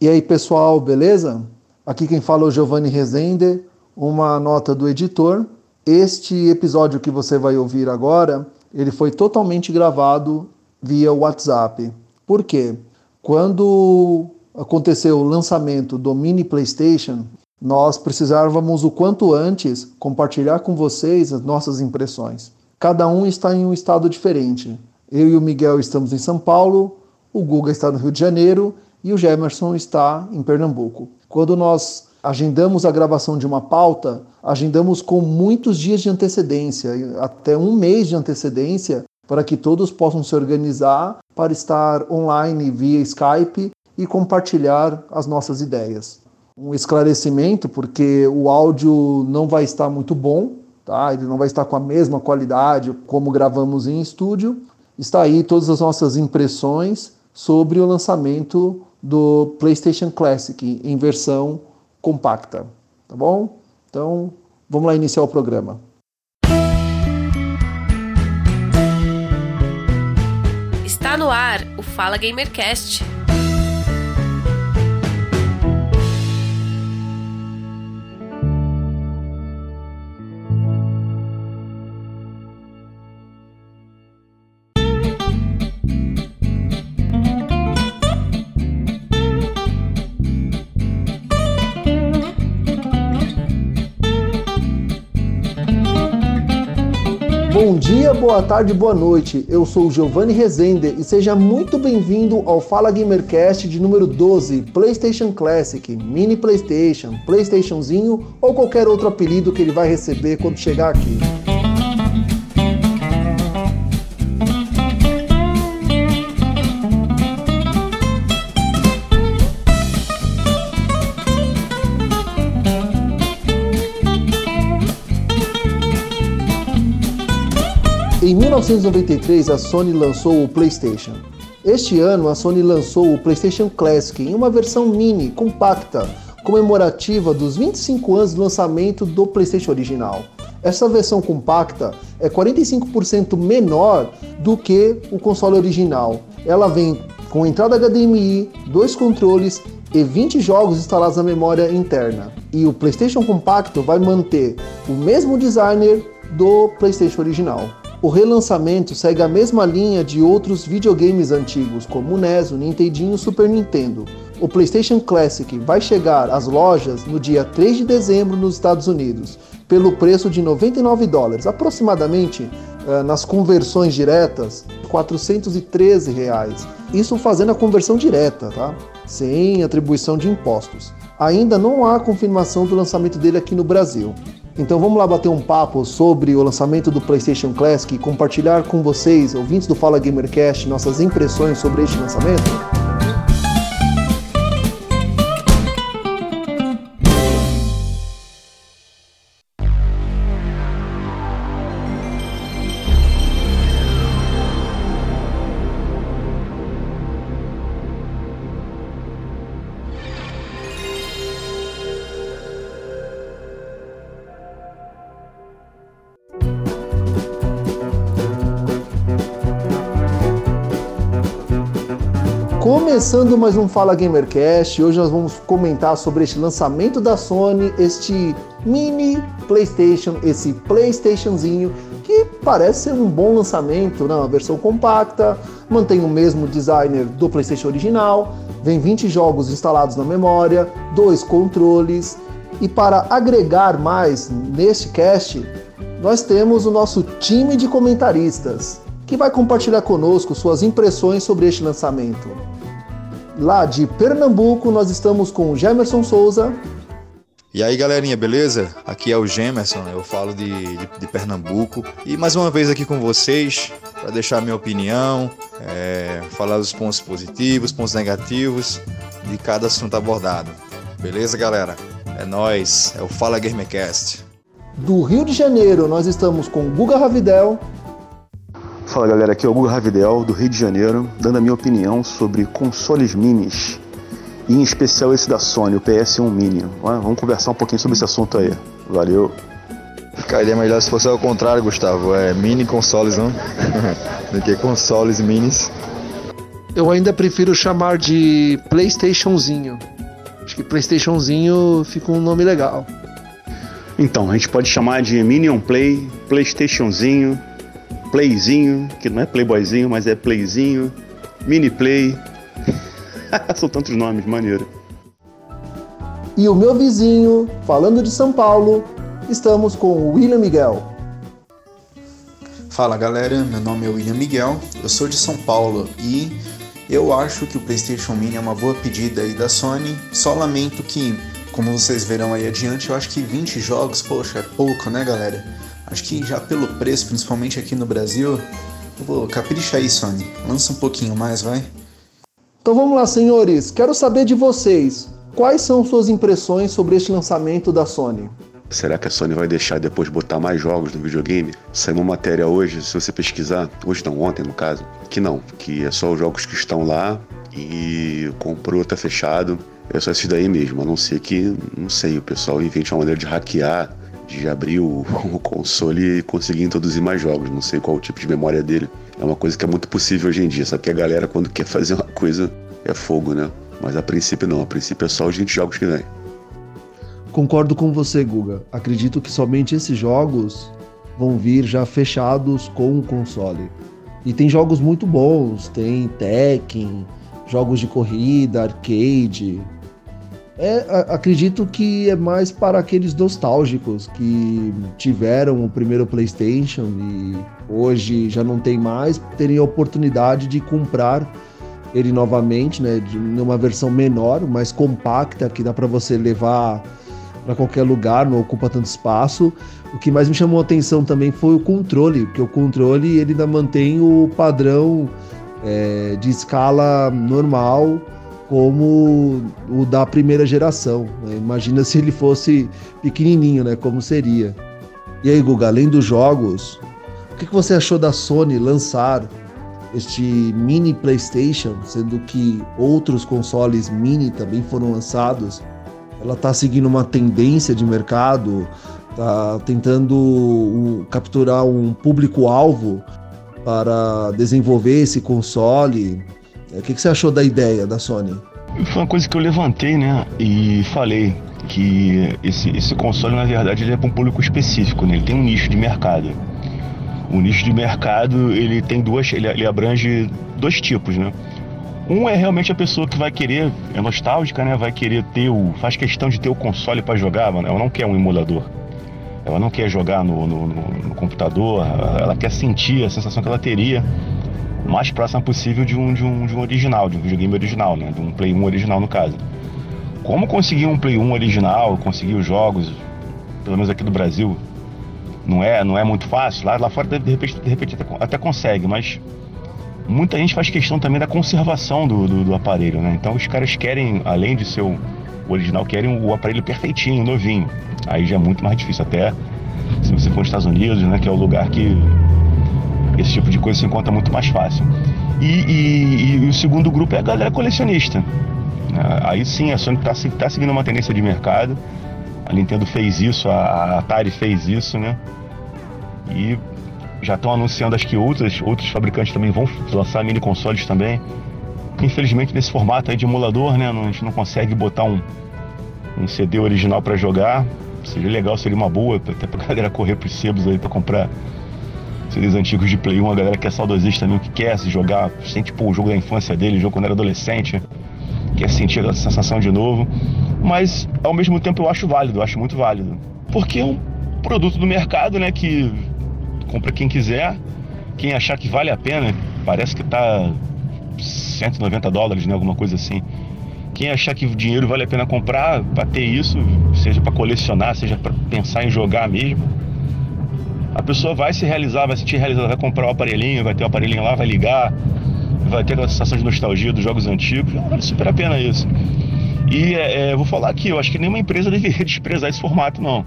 E aí, pessoal, beleza? Aqui quem fala é o Giovanni Rezende, uma nota do editor. Este episódio que você vai ouvir agora, ele foi totalmente gravado via WhatsApp. Por quê? Quando aconteceu o lançamento do mini PlayStation, nós precisávamos o quanto antes compartilhar com vocês as nossas impressões. Cada um está em um estado diferente. Eu e o Miguel estamos em São Paulo, o Guga está no Rio de Janeiro e o Gemerson está em Pernambuco. Quando nós agendamos a gravação de uma pauta, agendamos com muitos dias de antecedência, até um mês de antecedência, para que todos possam se organizar para estar online via Skype e compartilhar as nossas ideias. Um esclarecimento, porque o áudio não vai estar muito bom, tá? ele não vai estar com a mesma qualidade como gravamos em estúdio. Está aí todas as nossas impressões sobre o lançamento do PlayStation Classic em versão compacta, tá bom? Então, vamos lá iniciar o programa. Está no ar o Fala Gamercast Bom dia, boa tarde, boa noite. Eu sou Giovanni Rezende e seja muito bem-vindo ao Fala Gamercast de número 12, PlayStation Classic, Mini PlayStation, PlayStationzinho ou qualquer outro apelido que ele vai receber quando chegar aqui. 1993, a Sony lançou o PlayStation. Este ano, a Sony lançou o PlayStation Classic em uma versão mini, compacta, comemorativa dos 25 anos do lançamento do PlayStation original. Essa versão compacta é 45% menor do que o console original. Ela vem com entrada HDMI, dois controles e 20 jogos instalados na memória interna. E o PlayStation Compacto vai manter o mesmo designer do PlayStation original. O relançamento segue a mesma linha de outros videogames antigos, como o NES, o Nintendinho e o Super Nintendo. O PlayStation Classic vai chegar às lojas no dia 3 de dezembro nos Estados Unidos, pelo preço de 99 dólares, aproximadamente eh, nas conversões diretas, 413 reais. Isso fazendo a conversão direta, tá? Sem atribuição de impostos. Ainda não há confirmação do lançamento dele aqui no Brasil. Então vamos lá bater um papo sobre o lançamento do PlayStation Classic e compartilhar com vocês, ouvintes do Fala Gamercast, nossas impressões sobre este lançamento? Começando mais um Fala Gamercast, hoje nós vamos comentar sobre este lançamento da Sony, este mini PlayStation, esse PlayStationzinho que parece ser um bom lançamento, né? uma versão compacta, mantém o mesmo designer do PlayStation original, vem 20 jogos instalados na memória, dois controles e para agregar mais neste cast, nós temos o nosso time de comentaristas que vai compartilhar conosco suas impressões sobre este lançamento. Lá de Pernambuco, nós estamos com o Gemerson Souza. E aí galerinha, beleza? Aqui é o Gemerson, eu falo de, de, de Pernambuco e mais uma vez aqui com vocês para deixar minha opinião, é, falar dos pontos positivos, pontos negativos de cada assunto abordado. Beleza, galera? É nós, é o Fala Gamercast. Do Rio de Janeiro, nós estamos com Guga Ravidel. Fala galera, aqui é o Hugo Ravidel, do Rio de Janeiro, dando a minha opinião sobre consoles minis, e em especial esse da Sony, o PS1 Mini. Vamos conversar um pouquinho sobre esse assunto aí. Valeu! Ficaria melhor se fosse ao contrário, Gustavo, é mini consoles, não? do que consoles minis. Eu ainda prefiro chamar de PlayStationzinho. Acho que PlayStationzinho fica um nome legal. Então, a gente pode chamar de Minion Play, PlayStationzinho, Playzinho, que não é Playboyzinho, mas é Playzinho, Mini Play. São tantos nomes, maneiro. E o meu vizinho, falando de São Paulo, estamos com o William Miguel. Fala galera, meu nome é William Miguel, eu sou de São Paulo e eu acho que o PlayStation Mini é uma boa pedida aí da Sony. Só lamento que, como vocês verão aí adiante, eu acho que 20 jogos, poxa, é pouco, né galera? Acho que já pelo preço, principalmente aqui no Brasil, eu vou capricha aí, Sony. Lança um pouquinho mais, vai. Então vamos lá, senhores. Quero saber de vocês. Quais são suas impressões sobre este lançamento da Sony? Será que a Sony vai deixar depois botar mais jogos no videogame? Saiu uma matéria hoje, se você pesquisar, hoje não, ontem no caso, que não, que é só os jogos que estão lá e comprou, tá fechado. É só isso daí mesmo, a não ser que, não sei, o pessoal invente uma maneira de hackear, de abrir o, o console e conseguir introduzir mais jogos. Não sei qual o tipo de memória dele. É uma coisa que é muito possível hoje em dia, sabe que a galera quando quer fazer uma coisa é fogo, né? Mas a princípio não, a princípio é só os 20 jogos que vem. Concordo com você, Guga. Acredito que somente esses jogos vão vir já fechados com o console. E tem jogos muito bons, tem Tekken, jogos de corrida, arcade. É, acredito que é mais para aqueles nostálgicos que tiveram o primeiro PlayStation e hoje já não tem mais, terem a oportunidade de comprar ele novamente, né, de uma versão menor, mais compacta, que dá para você levar para qualquer lugar, não ocupa tanto espaço. O que mais me chamou a atenção também foi o controle, porque o controle ele ainda mantém o padrão é, de escala normal como o da primeira geração. Né? Imagina se ele fosse pequenininho, né? Como seria. E aí, Guga, além dos jogos, o que você achou da Sony lançar este mini PlayStation, sendo que outros consoles mini também foram lançados? ela está seguindo uma tendência de mercado, está tentando capturar um público-alvo para desenvolver esse console. O que, que você achou da ideia da Sony? Foi uma coisa que eu levantei, né? E falei que esse, esse console, na verdade, ele é para um público específico, né? Ele tem um nicho de mercado. O nicho de mercado, ele tem duas, ele, ele abrange dois tipos, né? Um é realmente a pessoa que vai querer, é nostálgica, né? Vai querer ter o. faz questão de ter o console para jogar, mano. Ela não quer um emulador. Ela não quer jogar no, no, no, no computador, ela quer sentir a sensação que ela teria mais próxima possível de um, de um, de um original, de um videogame original, né? De um Play 1 original no caso. Como conseguir um Play 1 original, conseguir os jogos, pelo menos aqui do Brasil, não é, não é muito fácil. Lá, lá fora de repente, de repente até, até consegue, mas muita gente faz questão também da conservação do, do, do, aparelho, né? Então os caras querem, além de ser o original, querem o aparelho perfeitinho, novinho. Aí já é muito mais difícil, até se você for nos Estados Unidos, né? Que é o lugar que esse tipo de coisa se encontra muito mais fácil. E, e, e o segundo grupo é a galera colecionista. Aí sim, a Sony está tá seguindo uma tendência de mercado. A Nintendo fez isso, a Atari fez isso, né? E já estão anunciando acho que outros, outros fabricantes também vão lançar mini consoles também. Infelizmente nesse formato aí de emulador, né, a gente não consegue botar um, um CD original para jogar. Seria legal, seria uma boa, até pra galera correr pros sebos aí para comprar CDs antigos de Play 1, a galera que é saudosista também, que quer se jogar, sente tipo, o jogo da infância dele, o jogo quando era adolescente, quer sentir aquela sensação de novo. Mas ao mesmo tempo eu acho válido, eu acho muito válido. Porque é um produto do mercado, né, que compra quem quiser. Quem achar que vale a pena, parece que tá 190 dólares, né? Alguma coisa assim. Quem achar que o dinheiro vale a pena comprar para ter isso, seja para colecionar, seja para pensar em jogar mesmo, a pessoa vai se realizar, vai se sentir realizada, vai comprar o aparelhinho, vai ter o aparelhinho lá, vai ligar, vai ter aquela sensação de nostalgia dos jogos antigos, vale super a pena isso. E é, é, vou falar aqui, eu acho que nenhuma empresa deveria desprezar esse formato, não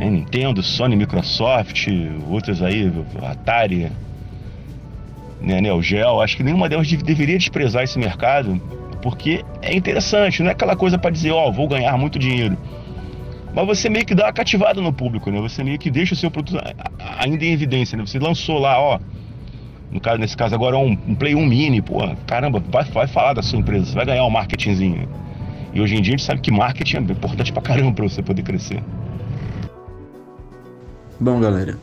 né? Nintendo, Sony, Microsoft, outras aí, Atari, né, Neo Geo, acho que nenhuma delas deveria desprezar esse mercado, porque é interessante, não é aquela coisa para dizer, ó, oh, vou ganhar muito dinheiro. Mas você meio que dá uma cativada no público, né? Você meio que deixa o seu produto ainda em evidência, né? Você lançou lá, ó, No caso, nesse caso agora é um, um Play 1 Mini, pô, caramba, vai, vai falar da sua empresa, você vai ganhar um marketingzinho. E hoje em dia a gente sabe que marketing é importante pra caramba pra você poder crescer. Bom, galera,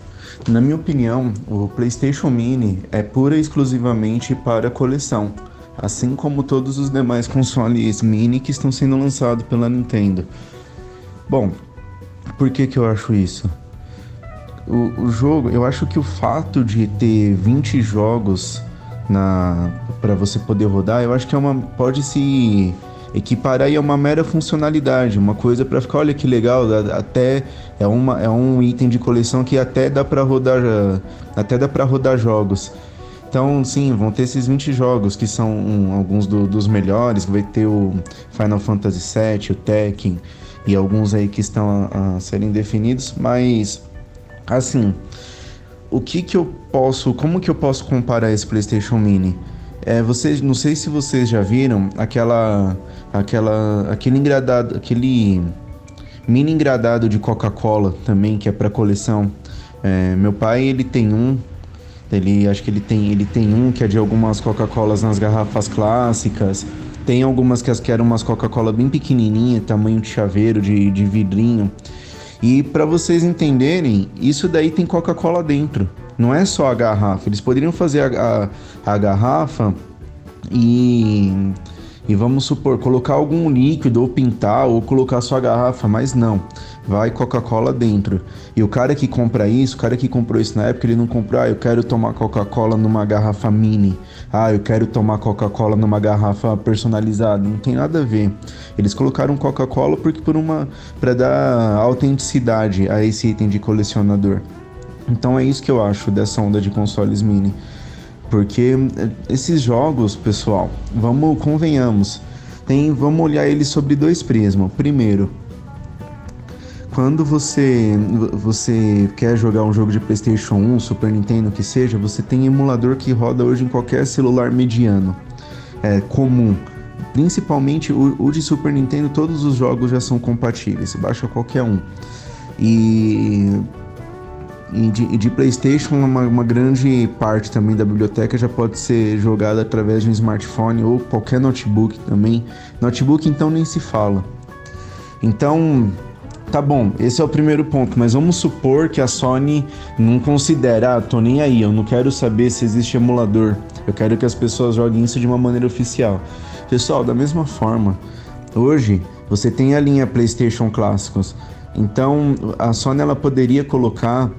na minha opinião, o PlayStation Mini é pura e exclusivamente para coleção, assim como todos os demais consoles mini que estão sendo lançados pela Nintendo. Bom, por que que eu acho isso? O, o jogo, eu acho que o fato de ter 20 jogos na para você poder rodar, eu acho que é uma pode se equiparar aí a uma mera funcionalidade, uma coisa para ficar, olha que legal, até é uma é um item de coleção que até dá para rodar até dá para rodar jogos. Então, sim, vão ter esses 20 jogos que são um, alguns do, dos melhores, vai ter o Final Fantasy VII, o Tekken e alguns aí que estão a, a serem definidos, mas Assim, o que que eu posso, como que eu posso comparar esse PlayStation Mini? É, vocês, não sei se vocês já viram aquela, aquela, aquele engradado, aquele mini engradado de Coca-Cola também que é para coleção. É, meu pai ele tem um, ele acho que ele tem, ele tem um que é de algumas Coca-Colas nas garrafas clássicas. Tem algumas que, que eram umas Coca-Cola bem pequenininha, tamanho de chaveiro, de, de vidrinho. E para vocês entenderem, isso daí tem Coca-Cola dentro. Não é só a garrafa. Eles poderiam fazer a, a, a garrafa e, e vamos supor, colocar algum líquido ou pintar ou colocar sua garrafa, mas não vai Coca-Cola dentro. E o cara que compra isso, o cara que comprou isso na época, ele não comprou, ah, eu quero tomar Coca-Cola numa garrafa mini. Ah, eu quero tomar Coca-Cola numa garrafa personalizada. Não tem nada a ver. Eles colocaram Coca-Cola porque por uma para dar autenticidade a esse item de colecionador. Então é isso que eu acho dessa onda de consoles mini. Porque eh, esses jogos, pessoal, vamos convenhamos, tem, vamos olhar eles sobre dois prismas. Primeiro, quando você você quer jogar um jogo de PlayStation 1, Super Nintendo, que seja, você tem emulador que roda hoje em qualquer celular mediano, é comum. Principalmente o, o de Super Nintendo, todos os jogos já são compatíveis, você baixa qualquer um. E e de, de, PlayStation, uma, uma, grande parte também da biblioteca já pode ser jogada através de um smartphone ou qualquer notebook também. Notebook, então, nem se fala. Então, Tá bom, esse é o primeiro ponto, mas vamos supor que a Sony não considera, ah, tô nem aí, eu não quero saber se existe emulador, eu quero que as pessoas joguem isso de uma maneira oficial. Pessoal, da mesma forma, hoje você tem a linha PlayStation Clássicos, então a Sony ela poderia colocar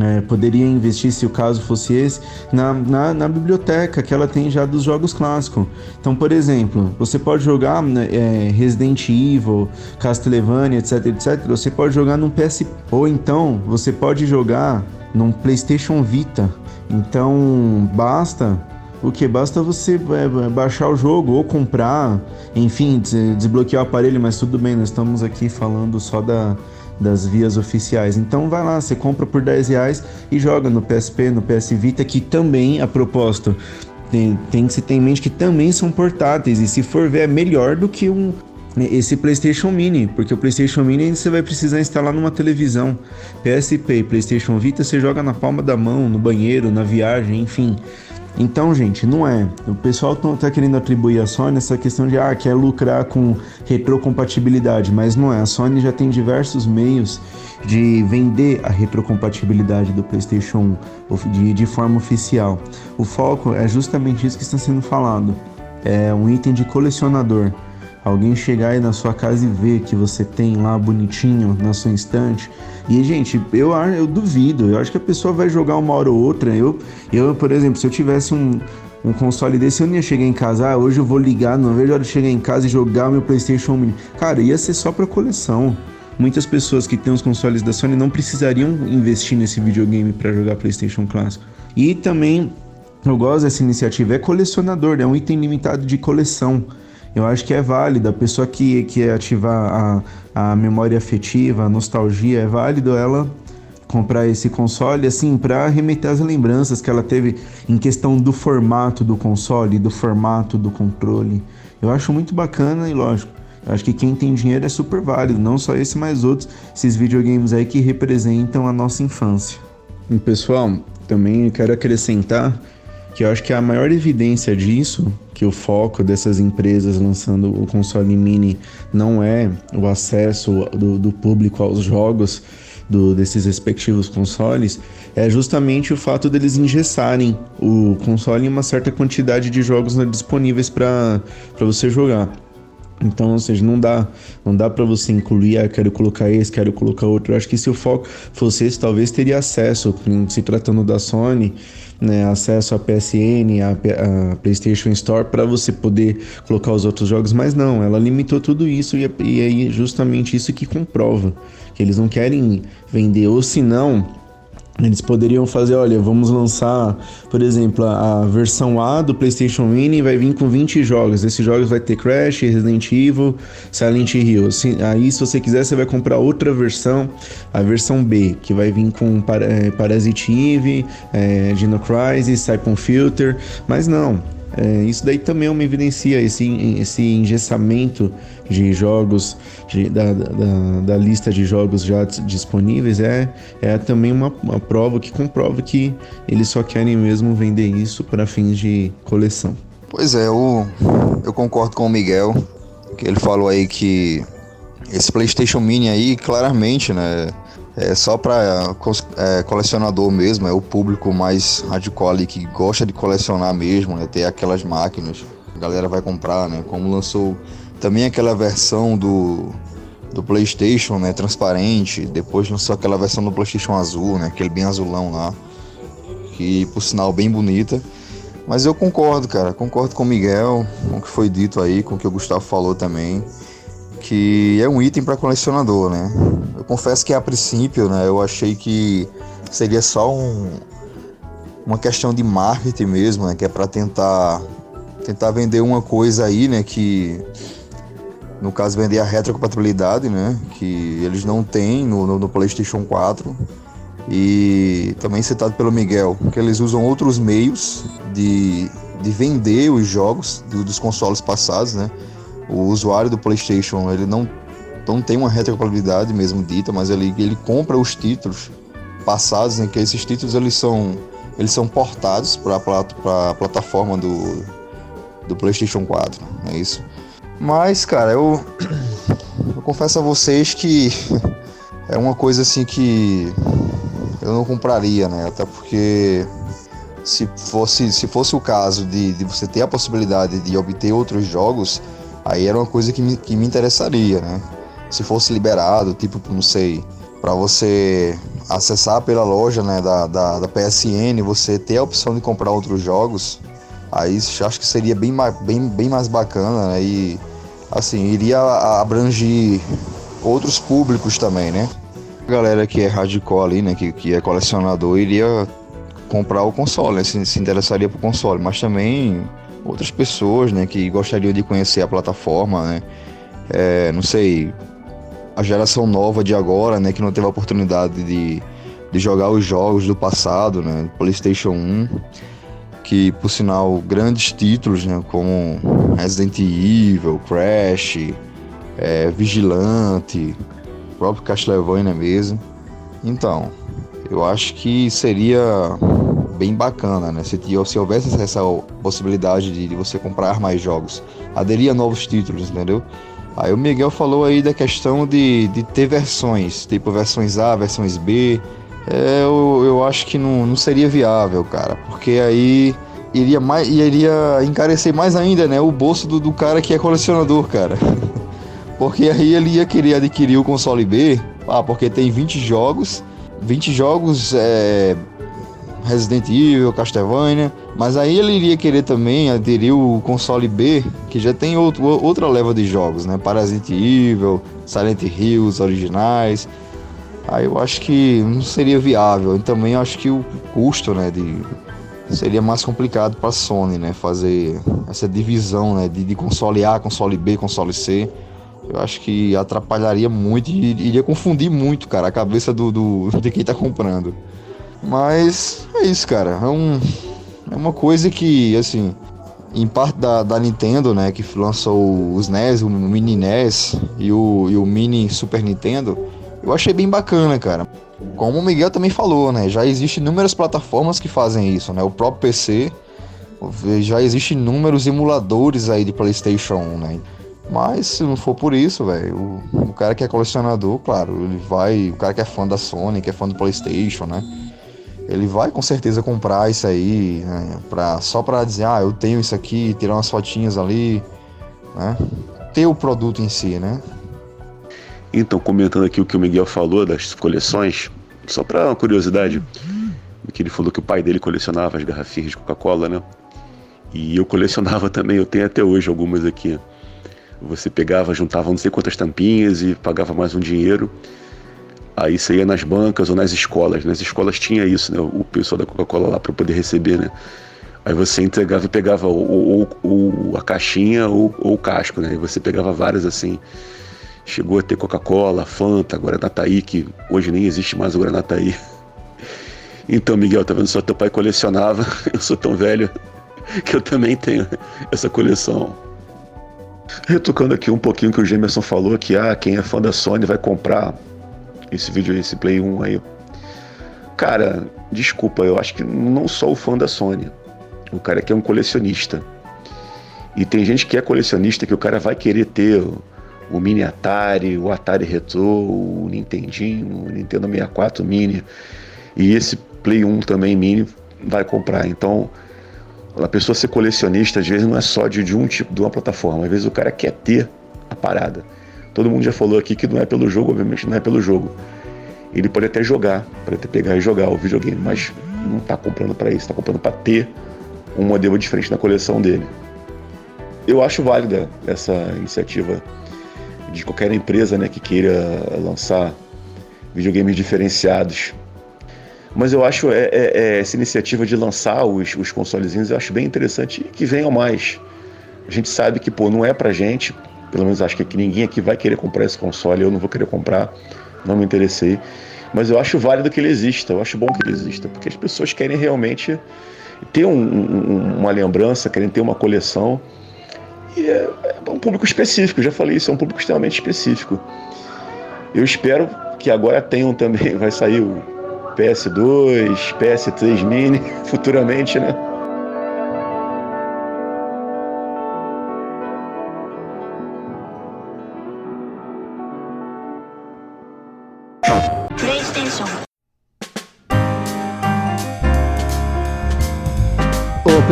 é, poderia investir, se o caso fosse esse, na, na, na, biblioteca que ela tem já dos jogos clássicos. Então, por exemplo, você pode jogar né, é, Resident Evil, Castlevania, etc, etc. Você pode jogar num PS... Ou então, você pode jogar num PlayStation Vita. Então, basta o que? Basta você é, baixar o jogo ou comprar, enfim, desbloquear o aparelho, mas tudo bem, nós estamos aqui falando só da, das vias oficiais. Então vai lá, você compra por 10 reais e joga no PSP, no PS Vita, que também, a propósito, tem, tem que se ter em mente que também são portáteis. E se for ver, é melhor do que um, esse PlayStation Mini, porque o PlayStation Mini você vai precisar instalar numa televisão. PSP e PlayStation Vita você joga na palma da mão, no banheiro, na viagem, enfim. Então, gente, não é. O pessoal tá, tá querendo atribuir a Sony essa questão de ah, quer lucrar com retrocompatibilidade, mas não é. A Sony já tem diversos meios de vender a retrocompatibilidade do PlayStation 1 de, de forma oficial. O foco é justamente isso que está sendo falado. É um item de colecionador. Alguém chegar aí na sua casa e ver que você tem lá bonitinho na sua estante. E, gente, eu, eu duvido. Eu acho que a pessoa vai jogar uma hora ou outra. Eu, eu por exemplo, se eu tivesse um, um console desse, eu não ia chegar em casa. Ah, hoje eu vou ligar, não vejo a hora de chegar em casa e jogar meu PlayStation Mini. Cara, ia ser só pra coleção. Muitas pessoas que têm os consoles da Sony não precisariam investir nesse videogame para jogar PlayStation clássico. E também eu gosto dessa iniciativa, é colecionador, é um item limitado de coleção eu acho que é válido. A pessoa que, que é ativar a, a memória afetiva, a nostalgia, é válido ela comprar esse console assim para remeter as lembranças que ela teve em questão do formato do console, do formato do controle. Eu acho muito bacana e lógico. Acho que quem tem dinheiro é super válido, não só esse, mas outros, esses videogames aí que representam a nossa infância. E pessoal, também quero acrescentar que eu acho que a maior evidência disso, que o foco dessas empresas lançando o console mini não é o acesso do, do público aos jogos do, desses respectivos consoles, é justamente o fato deles engessarem o console em uma certa quantidade de jogos disponíveis para você jogar. Então, ou seja, não dá, não dá para você incluir, ah, quero colocar esse, quero colocar outro. Eu acho que se o foco fosse esse, talvez teria acesso, se tratando da Sony, né, acesso à PSN, à, à PlayStation Store para você poder colocar os outros jogos, mas não, ela limitou tudo isso e, é, e é justamente isso que comprova que eles não querem vender, ou se não eles poderiam fazer, olha, vamos lançar, por exemplo, a, versão A do PlayStation Mini vai vir com 20 jogos. Esses jogos vai ter Crash, Resident Evil, Silent Hill. aí, se você quiser, você vai comprar outra versão, a versão B, que vai vir com é, Parasite Eve, é, Dino Crisis, Siphon Filter. Mas não, é, isso daí também é uma evidencia esse, esse engessamento de jogos, de, da, da, da, lista de jogos já disponíveis, é, é também uma, uma prova que comprova que eles só querem mesmo vender isso para fins de coleção. Pois é, eu, eu concordo com o Miguel, que ele falou aí que esse PlayStation Mini aí, claramente, né? É só para é, colecionador mesmo, é o público mais radical ali que gosta de colecionar mesmo, né? Ter aquelas máquinas, a galera vai comprar, né? Como lançou também aquela versão do, do PlayStation, né? Transparente, depois lançou aquela versão do PlayStation azul, né? Aquele bem azulão lá, que por sinal bem bonita. Mas eu concordo, cara, concordo com o Miguel, com o que foi dito aí, com o que o Gustavo falou também que é um item para colecionador, né? Eu confesso que a princípio, né, eu achei que seria só um, uma questão de marketing mesmo, né, que é para tentar tentar vender uma coisa aí, né, que no caso vender a retrocompatibilidade, né, que eles não têm no, no, no PlayStation 4 e também citado pelo Miguel, que eles usam outros meios de, de vender os jogos do, dos consoles passados, né? O usuário do PlayStation ele não, não tem uma retrocompatibilidade mesmo dita, mas ele, ele compra os títulos passados, em né, que esses títulos eles são, eles são portados para a plataforma do, do PlayStation 4, é isso. Mas, cara, eu, eu confesso a vocês que é uma coisa assim que eu não compraria, né? Até porque se fosse, se fosse o caso de, de você ter a possibilidade de obter outros jogos, Aí era uma coisa que me, que me interessaria, né? Se fosse liberado, tipo, não sei, para você acessar pela loja né, da, da, da, PSN, você ter a opção de comprar outros jogos, aí acho que seria bem, bem, bem mais bacana né? e assim, iria abranger outros públicos também, né? A galera que é hardcore ali, né, que, que é colecionador, iria comprar o console, né? se, se interessaria pro console, mas também outras pessoas, né, que gostariam de conhecer a plataforma, né? É, não sei, a geração nova de agora, né, que não teve a oportunidade de, de jogar os jogos do passado, né, PlayStation 1, que por sinal grandes títulos, né, como Resident Evil, Crash, é, Vigilante, próprio Castlevania mesmo. Então, eu acho que seria bem bacana, né? Se, se houvesse essa possibilidade de, de você comprar mais jogos, aderir a novos títulos, entendeu? Aí o Miguel falou aí da questão de, de ter versões, tipo versões A, versões B. É, eu, eu acho que não, não seria viável, cara, porque aí iria, mais, iria encarecer mais ainda, né? O bolso do, do cara que é colecionador, cara. porque aí ele ia querer adquirir o console B, ah, porque tem 20 jogos, 20 jogos é, Resident Evil, Castlevania, mas aí ele iria querer também aderir o console B, que já tem outro, outra leva de jogos, né? Parasite Evil, Silent Hill, os originais. Aí eu acho que não seria viável. E também acho que o custo, né, de seria mais complicado para a Sony, né, fazer essa divisão, né, de, de console A, console B, console C. Eu acho que atrapalharia muito e iria confundir muito, cara, a cabeça do, do de quem está comprando. Mas é isso, cara. É, um, é uma coisa que, assim, em parte da, da Nintendo, né, que lançou os NES, o Mini NES e o, e o Mini Super Nintendo, eu achei bem bacana, cara. Como o Miguel também falou, né, já existem inúmeras plataformas que fazem isso, né, o próprio PC Já existem inúmeros emuladores aí de PlayStation 1, né? Mas se não for por isso, velho, o, o, cara que é colecionador, claro, ele vai. O cara que é fã da Sony, que é fã do PlayStation, né? Ele vai com certeza comprar isso aí, né? Pra, só pra dizer, ah, eu tenho isso aqui, tirar umas fotinhas ali, né? Ter o produto em si, né? Então, comentando aqui o que o Miguel falou das coleções, só pra uma curiosidade, que ele falou que o pai dele colecionava as garrafinhas de Coca-Cola, né? E eu colecionava também, eu tenho até hoje algumas aqui. Você pegava, juntava não sei quantas tampinhas e pagava mais um dinheiro. Aí você ia nas bancas ou nas escolas. Nas escolas tinha isso, né? O pessoal da Coca-Cola lá para poder receber, né? Aí você entregava e pegava ou, ou, ou a caixinha ou, ou, o casco, né? E você pegava várias assim. Chegou a ter Coca-Cola, Fanta, Guaranataí, que hoje nem existe mais o Guaranataí. Então, Miguel, tá vendo? Só teu pai colecionava. Eu sou tão velho que eu também tenho essa coleção. Retocando aqui um pouquinho que o Gemerson falou, que ah, quem é fã da Sony vai comprar esse vídeo, esse Play 1 aí. Cara, desculpa, eu acho que não sou o fã da Sony. O cara que é um colecionista. E tem gente que é colecionista que o cara vai querer ter o, o Mini Atari, o Atari Retro, o Nintendinho, o Nintendo 64 Mini. E esse Play 1 também Mini vai comprar. Então, a pessoa ser colecionista, às vezes, não é só de, de um tipo, de uma plataforma. Às vezes o cara quer ter a parada. Todo mundo já falou aqui que não é pelo jogo, obviamente não é pelo jogo. Ele pode até jogar, pode até pegar e jogar o videogame, mas não está comprando para isso, está comprando para ter um modelo diferente na coleção dele. Eu acho válida essa iniciativa de qualquer empresa né, que queira lançar videogames diferenciados mas eu acho é, é, é, essa iniciativa de lançar os, os consolezinhos, eu acho bem interessante e que venham mais. A gente sabe que, pô, não é pra gente, pelo menos acho que ninguém aqui vai querer comprar esse console, eu não vou querer comprar, não me interessei. Mas eu acho válido que ele exista, eu acho bom que ele exista, porque as pessoas querem realmente ter um, um, uma lembrança, querem ter uma coleção. E é, é um público específico, já falei isso, é um público extremamente específico. Eu espero que agora tenham também, vai sair o PS2, PS3 Mini, futuramente, né?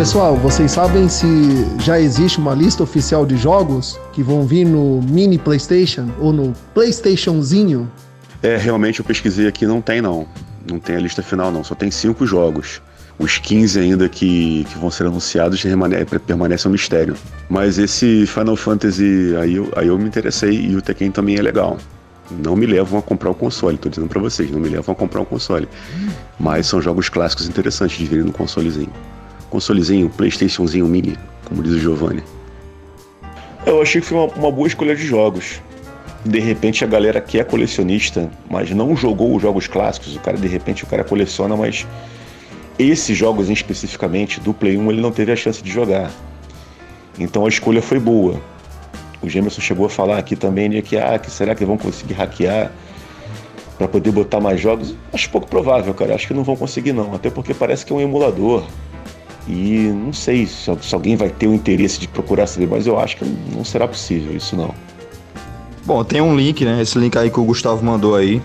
Pessoal, vocês sabem se já existe uma lista oficial de jogos que vão vir no mini PlayStation ou no PlayStationzinho? É, realmente eu pesquisei aqui, não tem não. Não tem a lista final, não. Só tem cinco jogos. Os 15 ainda que, que vão ser anunciados permanecem um mistério. Mas esse Final Fantasy, aí aí eu me interessei e o Tekken também é legal. Não me levam a comprar o console, tô dizendo para vocês, não me levam a comprar o console. Mas são jogos clássicos interessantes de virem no consolezinho. Consolezinho, Playstationzinho mini, como diz o Giovanni. Eu achei que foi uma, uma boa escolha de jogos de repente a galera que é colecionista, mas não jogou os jogos clássicos, o cara de repente o cara coleciona, mas esses jogos especificamente do Play 1 ele não teve a chance de jogar. Então a escolha foi boa. O Gemerson chegou a falar aqui também né, que, ah, que será que vão conseguir hackear para poder botar mais jogos? Acho pouco provável, cara. Acho que não vão conseguir não, até porque parece que é um emulador. E não sei se, alguém vai ter o interesse de procurar saber, mas eu acho que não será possível isso não. Bom, tem um link, né? Esse link aí que o Gustavo mandou aí.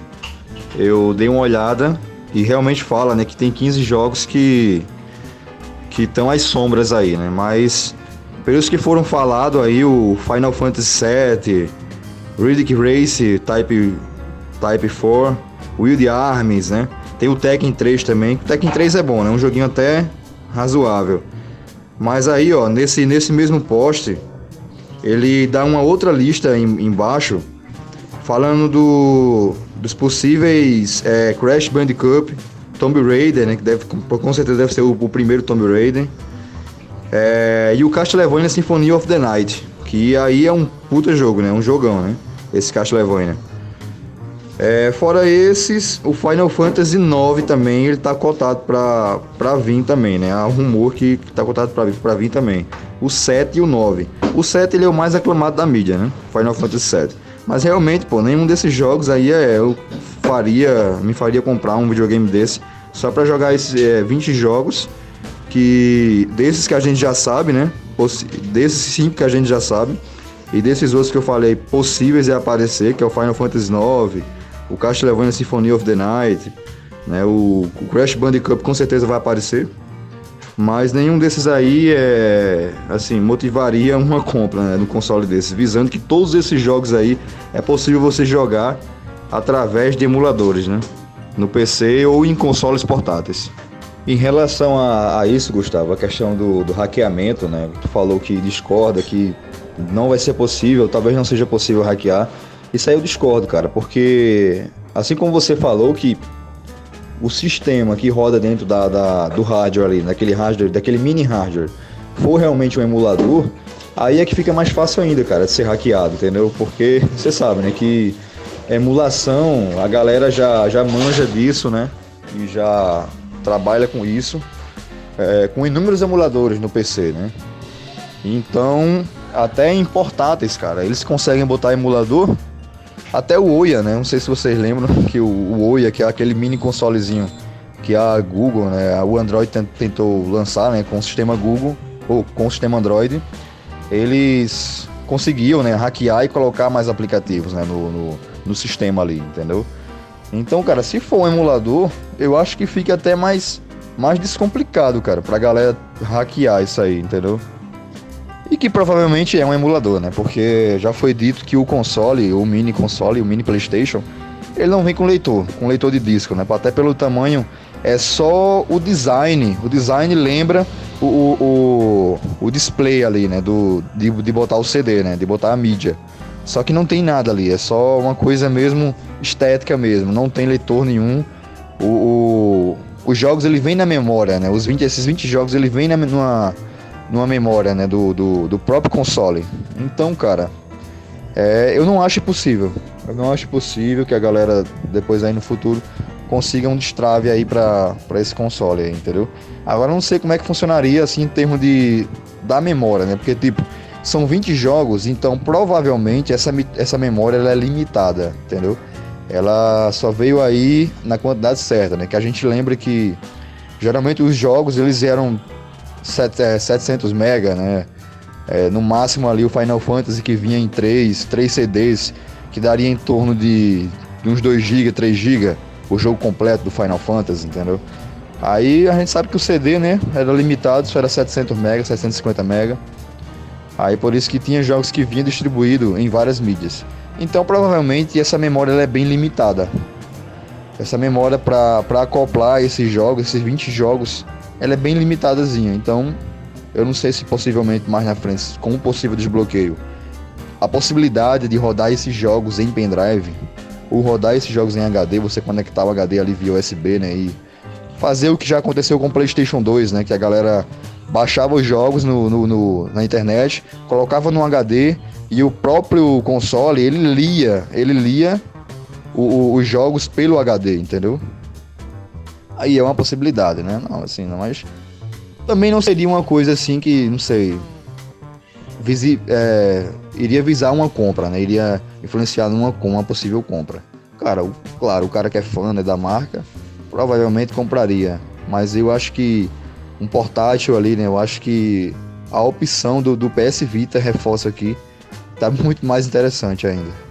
Eu dei uma olhada e realmente fala, né, que tem 15 jogos que que estão às sombras aí, né? Mas pelos que foram falados aí, o Final Fantasy VII, Riddick Race Type Type 4, Wild Arms, né? Tem o Tekken 3 também. O Tekken 3 é bom, né? Um joguinho até razoável. Mas aí, ó, nesse nesse mesmo post ele dá uma outra lista em, embaixo falando do, dos possíveis é, Crash Bandicoot, Tomb Raider, né, que deve, com certeza deve ser o, o primeiro Tomb Raider, é, e o Castlevania Symphony of the Night, que aí é um puta jogo, né, um jogão, né, esse Castlevania. É, fora esses, o Final Fantasy IX também ele tá cotado pra, pra vir também, né? Há rumor que, que tá cotado pra, pra vir também. O 7 e o 9. O 7 ele é o mais aclamado da mídia, né? Final Fantasy 7. Mas realmente, pô, nenhum desses jogos aí é, eu faria, me faria comprar um videogame desse só para jogar esses é, 20 jogos que desses que a gente já sabe, né? Desses cinco que a gente já sabe, e desses outros que eu falei possíveis de aparecer, que é o Final Fantasy IX, o Castlevania Symphony of the Night, né? O, Crash Bandicoot com certeza vai aparecer. Mas nenhum desses aí é assim, motivaria uma compra né, no console desses, visando que todos esses jogos aí é possível você jogar através de emuladores, né? No PC ou em consoles portáteis. Em relação a, a isso, Gustavo, a questão do, do, hackeamento, né? Tu falou que discorda, que não vai ser possível, talvez não seja possível hackear. Isso aí eu discordo, cara, porque assim como você falou que o sistema que roda dentro da, da, do hardware ali, daquele hardware, daquele mini hardware, for realmente um emulador, aí é que fica mais fácil ainda, cara, de ser hackeado, entendeu? Porque você sabe, né, que emulação, a galera já, já manja disso, né? E já trabalha com isso, é, com inúmeros emuladores no PC, né? Então, até em portáteis, cara, eles conseguem botar emulador até o Oya, né? Não sei se vocês lembram que o, Oya, que é aquele mini consolezinho que a Google, né, o Android tentou lançar, né, com o sistema Google ou com o sistema Android, eles conseguiam, né, hackear e colocar mais aplicativos, né, no, no, no sistema ali, entendeu? Então, cara, se for um emulador, eu acho que fica até mais mais descomplicado, cara, pra galera hackear isso aí, entendeu? Que provavelmente é um emulador, né? Porque já foi dito que o console, o mini console, o mini PlayStation, ele não vem com leitor, com leitor de disco, né? Até pelo tamanho, é só o design. O design lembra o, o, o display ali, né? Do, de, de botar o CD, né? De botar a mídia. Só que não tem nada ali, é só uma coisa mesmo estética mesmo, não tem leitor nenhum. O, o os jogos ele vem na memória, né? Os 20, esses 20 jogos ele vem na, numa, numa memória né, do, do, do próprio console. Então, cara, é, eu não acho possível. Eu não acho possível que a galera depois aí no futuro consiga um destrave aí para esse console aí, entendeu? Agora não sei como é que funcionaria assim em termos de da memória, né? Porque tipo, são 20 jogos, então provavelmente essa, essa memória ela é limitada, entendeu? Ela só veio aí na quantidade certa, né? Que a gente lembra que geralmente os jogos eles eram 700 é, mega, né? É, no máximo ali o Final Fantasy que vinha em 3, 3 CDs, que daria em torno de, de uns 2 GB, 3 GB, o jogo completo do Final Fantasy, entendeu? Aí a gente sabe que o CD, né, era limitado, só era 700 mega, 750 mega. Aí por isso que tinha jogos que vinham distribuído em várias mídias. Então provavelmente essa memória é bem limitada. Essa memória para acoplar esses jogos, esses 20 jogos ela é bem limitadazinha. Então, eu não sei se possivelmente mais na frente, com um possível desbloqueio, a possibilidade de rodar esses jogos em pendrive, ou rodar esses jogos em HD, você conectar o HD ali via USB, né? E fazer o que já aconteceu com o PlayStation 2, né? Que a galera baixava os jogos no, no, no, na internet, colocava no HD e o próprio console ele lia, ele lia o, o, os jogos pelo HD, entendeu? Aí é uma possibilidade, né? Não, assim, não, mas também não seria uma coisa assim que, não sei, visi, é, iria visar uma compra, né? Iria influenciar numa uma possível compra. Cara, o, claro, o cara que é fã né, da marca provavelmente compraria, mas eu acho que um portátil ali, né? Eu acho que a opção do, do PS Vita reforça aqui tá muito mais interessante ainda.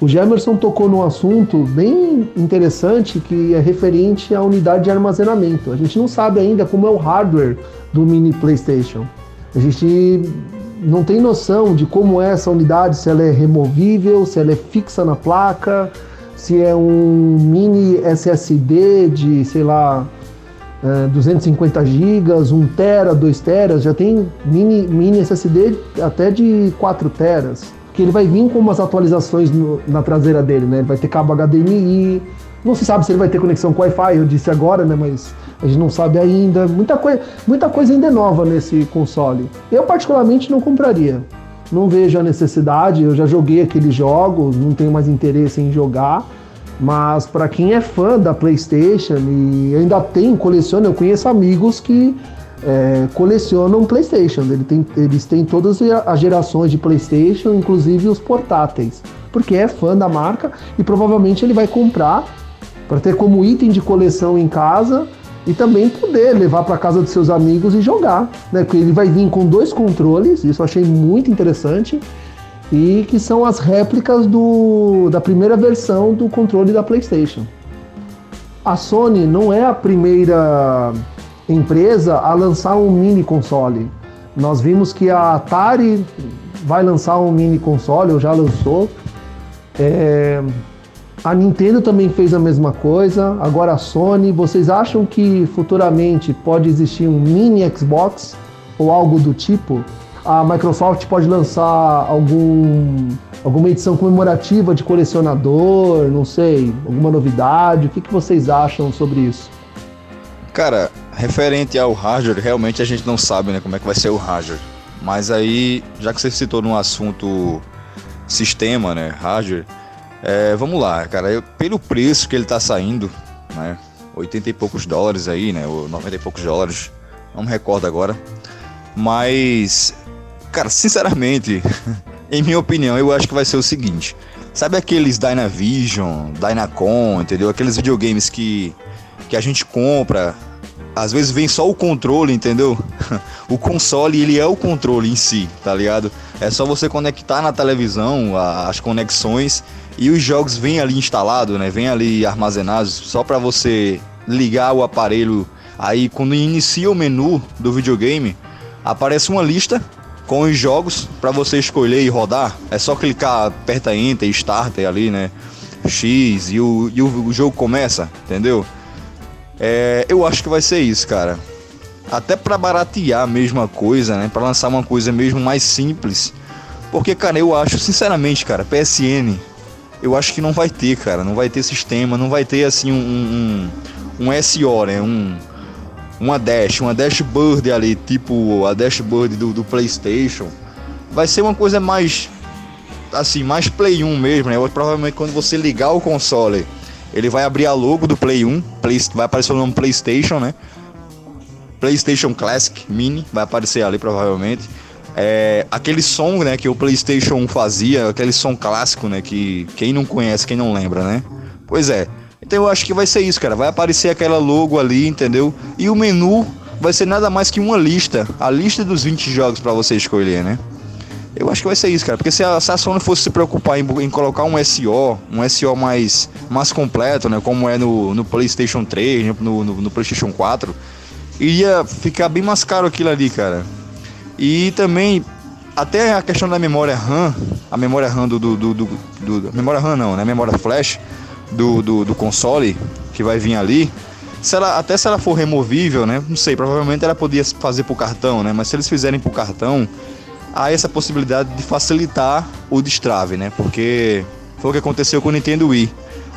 O Gemerson tocou num assunto bem interessante que é referente à unidade de armazenamento. A gente não sabe ainda como é o hardware do mini PlayStation. A gente não tem noção de como é essa unidade, se ela é removível, se ela é fixa na placa, se é um mini SSD de, sei lá, 250 é, GB, 1 tera, 2 teras, já tem mini, mini SSD até de 4 teras que ele vai vir com umas atualizações no, na traseira dele, né? Ele vai ter cabo HDMI, não se sabe se ele vai ter conexão com Wi-Fi, eu disse agora, né? Mas a gente não sabe ainda. Muita, coi muita coisa ainda é nova nesse console. Eu, particularmente, não compraria. Não vejo a necessidade. Eu já joguei aqueles jogos, não tenho mais interesse em jogar. Mas para quem é fã da PlayStation e ainda tem, coleciona, eu conheço amigos que é, colecionam PlayStation. Ele tem, eles têm todas as gerações de PlayStation, inclusive os portáteis, porque é fã da marca e provavelmente ele vai comprar para ter como item de coleção em casa e também poder levar para casa dos seus amigos e jogar, né? Ele vai vir com dois controles, isso eu achei muito interessante, e que são as réplicas do, da primeira versão do controle da PlayStation. A Sony não é a primeira empresa a lançar um mini console. Nós vimos que a Atari vai lançar um mini console, ou já lançou. É, a Nintendo também fez a mesma coisa, agora a Sony. Vocês acham que futuramente pode existir um mini Xbox ou algo do tipo? A Microsoft pode lançar algum, alguma edição comemorativa de colecionador, não sei, alguma novidade? O que, que vocês acham sobre isso? Cara, referente ao hardware, realmente a gente não sabe né, como é que vai ser o hardware. Mas aí, já que você citou no assunto sistema, né, hardware, é, vamos lá, cara. Eu, pelo preço que ele tá saindo, né? 80 e poucos dólares aí, né? Ou 90 e poucos dólares. Não me recordo agora. Mas, cara, sinceramente, em minha opinião, eu acho que vai ser o seguinte. Sabe aqueles Dynavision, Dynacon, entendeu? Aqueles videogames que, que a gente compra. Às vezes vem só o controle, entendeu? o console, ele é o controle em si, tá ligado? É só você conectar na televisão as conexões e os jogos vêm ali instalados, né? Vêm ali armazenados só para você ligar o aparelho. Aí quando inicia o menu do videogame, aparece uma lista com os jogos para você escolher e rodar. É só clicar, aperta Enter, Starter ali, né? X e o, e o jogo começa, entendeu? É, eu acho que vai ser isso, cara. Até para baratear a mesma coisa, né? Para lançar uma coisa mesmo mais simples. Porque, cara, eu acho, sinceramente, cara, PSN eu acho que não vai ter, cara. Não vai ter sistema, não vai ter assim um, um, um SO, né? Um, uma dash, uma dashboard ali, tipo a dashboard do, do PlayStation. Vai ser uma coisa mais assim, mais Play 1 mesmo, né? Provavelmente quando você ligar o console, ele vai abrir a logo do Play 1, Play, vai aparecer o nome PlayStation, né? PlayStation Classic Mini vai aparecer ali provavelmente. É, aquele som, né, que o PlayStation fazia, aquele som clássico, né, que quem não conhece, quem não lembra, né? Pois é. Então eu acho que vai ser isso, cara. Vai aparecer aquela logo ali, entendeu? E o menu vai ser nada mais que uma lista, a lista dos 20 jogos para você escolher, né? Eu acho que vai ser isso, cara. Porque se a, se a Sony fosse se preocupar em, em, colocar um SO, um SO mais, mais completo, né? Como é no, no PlayStation 3, no, no, no PlayStation 4, iria ficar bem mais caro aquilo ali, cara. E também até a questão da memória RAM, a memória RAM do, do, do, do, do memória RAM não, né? Memória flash do, do, do, console que vai vir ali. Se ela, até se ela for removível, né? Não sei, provavelmente ela podia fazer por cartão, né? Mas se eles fizerem por cartão, há essa possibilidade de facilitar o destrave, né? Porque foi o que aconteceu com o Nintendo Wii,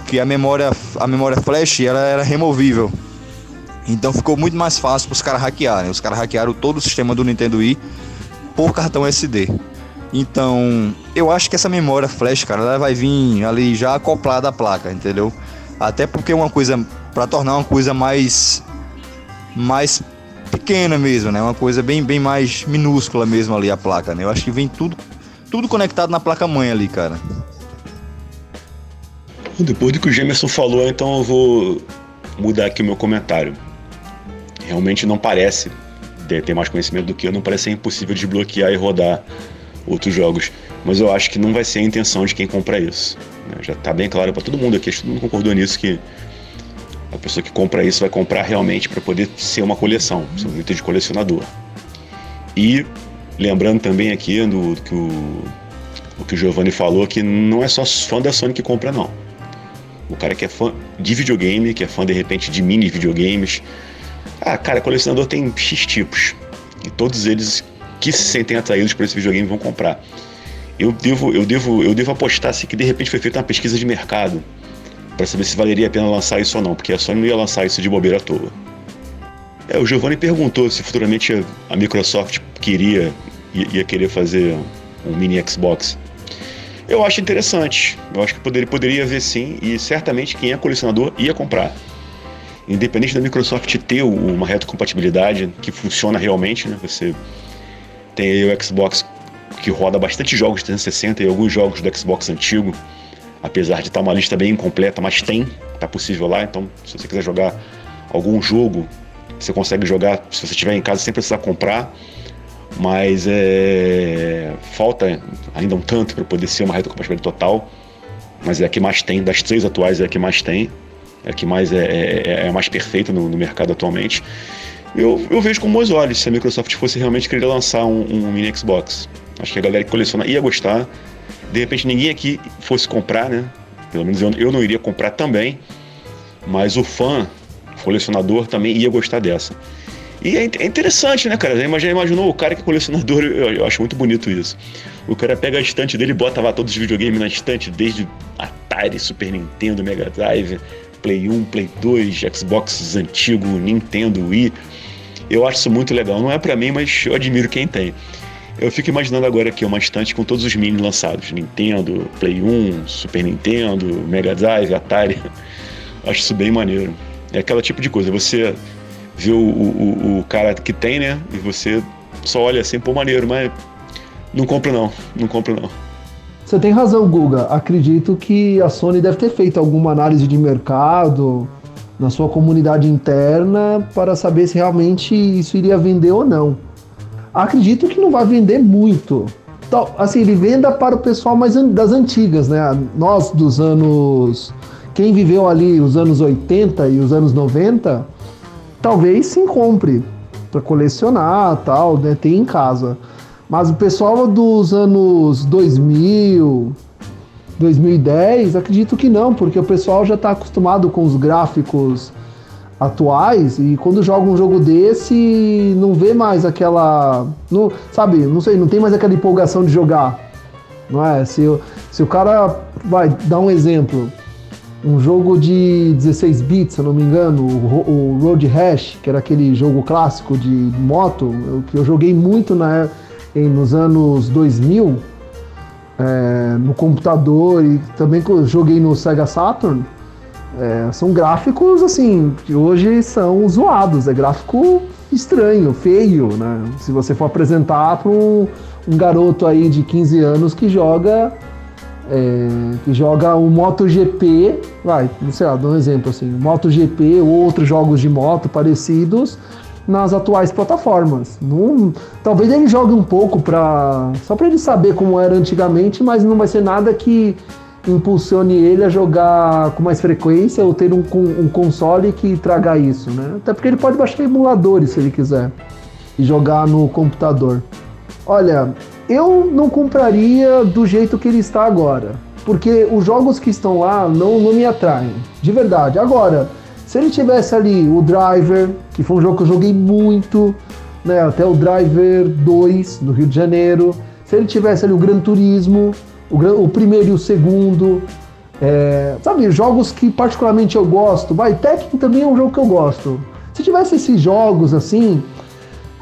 que a memória, a memória flash ela era removível. Então ficou muito mais fácil para os caras hackearem. Os caras hackearam todo o sistema do Nintendo Wii por cartão SD. Então, eu acho que essa memória flash, cara, ela vai vir ali já acoplada à placa, entendeu? Até porque uma coisa para tornar uma coisa mais mais pequena mesmo, né? Uma coisa bem bem mais minúscula mesmo ali a placa, né? Eu acho que vem tudo tudo conectado na placa mãe ali, cara. Depois do que o Gemerson falou, então eu vou mudar aqui o meu comentário realmente não parece ter mais conhecimento do que eu, não parece ser impossível desbloquear e rodar outros jogos. Mas eu acho que não vai ser a intenção de quem compra isso. Né? Já está bem claro para todo mundo aqui, todo mundo concordou nisso que a pessoa que compra isso vai comprar realmente para poder ser uma coleção, ser um item de colecionador. E lembrando também aqui do, do que o, o que o Giovanni falou, que não é só fã da Sony que compra, não. O cara que é fã de videogame, que é fã de repente de mini videogames, ah, cara, colecionador tem X tipos. E todos eles que se sentem atraídos por esse videogame vão comprar. Eu devo, eu devo, eu devo apostar assim, que de repente foi feita uma pesquisa de mercado para saber se valeria a pena lançar isso ou não, porque a Sony não ia lançar isso de bobeira à toa. É, o Giovanni perguntou se futuramente a Microsoft queria ia querer fazer um mini Xbox. Eu acho interessante. Eu acho que poderia, poderia ver sim, e certamente quem é colecionador ia comprar independente da Microsoft ter uma retrocompatibilidade que funciona realmente, né? Você tem aí o Xbox que roda bastante jogos de 360 e alguns jogos do Xbox antigo, apesar de estar uma lista bem incompleta, mas tem, tá possível lá, então se você quiser jogar algum jogo você consegue jogar se você estiver em casa sem precisar comprar, mas é, falta ainda um tanto para poder ser uma retrocompatibilidade total, mas é a que mais tem, das três atuais é a que mais tem, é a que mais é, é, é, é mais perfeita no, no mercado atualmente. Eu, eu, vejo com bons olhos se a Microsoft fosse realmente querer lançar um, um mini Xbox. Acho que a galera que coleciona ia gostar. De repente ninguém aqui fosse comprar, né? Pelo menos eu, eu não iria comprar também. Mas o fã, o colecionador, também ia gostar dessa. E é, é interessante, né, cara? Já imaginou o cara que é colecionador? Eu, eu, acho muito bonito isso. O cara pega a estante dele e bota lá todos os videogames na estante, desde Atari, Super Nintendo, Mega Drive, Play 1, Play 2, Xbox antigo, Nintendo, Wii. Eu acho isso muito legal. Não é para mim, mas eu admiro quem tem. Eu fico imaginando agora aqui uma estante com todos os mini lançados: Nintendo, Play 1, Super Nintendo, Mega Drive, Atari. Acho isso bem maneiro. É aquela tipo de coisa. Você vê o, o, o cara que tem, né? E você só olha assim, pô, maneiro, mas não compro não, não compro não. Você tem razão, Guga. Acredito que a Sony deve ter feito alguma análise de mercado na sua comunidade interna para saber se realmente isso iria vender ou não. Acredito que não vai vender muito. Então, assim, ele venda para o pessoal mais das antigas, né? Nós dos anos. Quem viveu ali os anos 80 e os anos 90, talvez sim compre para colecionar tal, né? Tem em casa. Mas o pessoal dos anos 2000, 2010, acredito que não, porque o pessoal já está acostumado com os gráficos atuais e quando joga um jogo desse não vê mais aquela, não, sabe, não sei, não tem mais aquela empolgação de jogar, não é? Se, se o cara vai dar um exemplo, um jogo de 16 bits, se eu não me engano, o, Road Rash, que era aquele jogo clássico de moto, que eu joguei muito na, em, nos anos 2000 é, no computador e também joguei no Sega Saturn, é, são gráficos assim que hoje são zoados, é gráfico estranho, feio, né? Se você for apresentar para um, um, garoto aí de 15 anos que joga é, que joga o MotoGP, vai, não sei lá, dá um exemplo assim, MotoGP ou outros jogos de moto parecidos nas atuais plataformas. Talvez ele jogue um pouco para só para ele saber como era antigamente, mas não vai ser nada que impulsione ele a jogar com mais frequência ou ter um, um console que traga isso, né? Até porque ele pode baixar emuladores se ele quiser e jogar no computador. Olha, eu não compraria do jeito que ele está agora, porque os jogos que estão lá não, não me atraem, de verdade. Agora, se ele tivesse ali o Driver, que foi um jogo que eu joguei muito, né, até o Driver 2 no Rio de Janeiro, se ele tivesse ali o Gran Turismo, o, o primeiro e o segundo. É, sabe, jogos que particularmente eu gosto. Vai, Tekken também é um jogo que eu gosto. Se tivesse esses jogos assim,